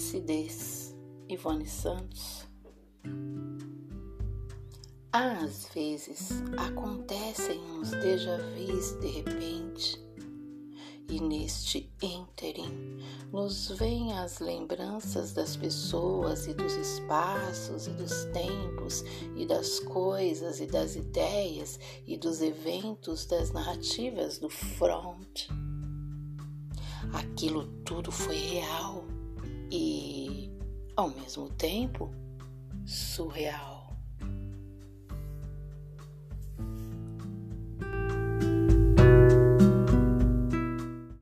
acidez. Ivone Santos. Às vezes acontecem uns déjà vus de repente, e neste ínterim nos vêm as lembranças das pessoas e dos espaços e dos tempos e das coisas e das ideias e dos eventos das narrativas do front. Aquilo tudo foi real e, ao mesmo tempo, surreal.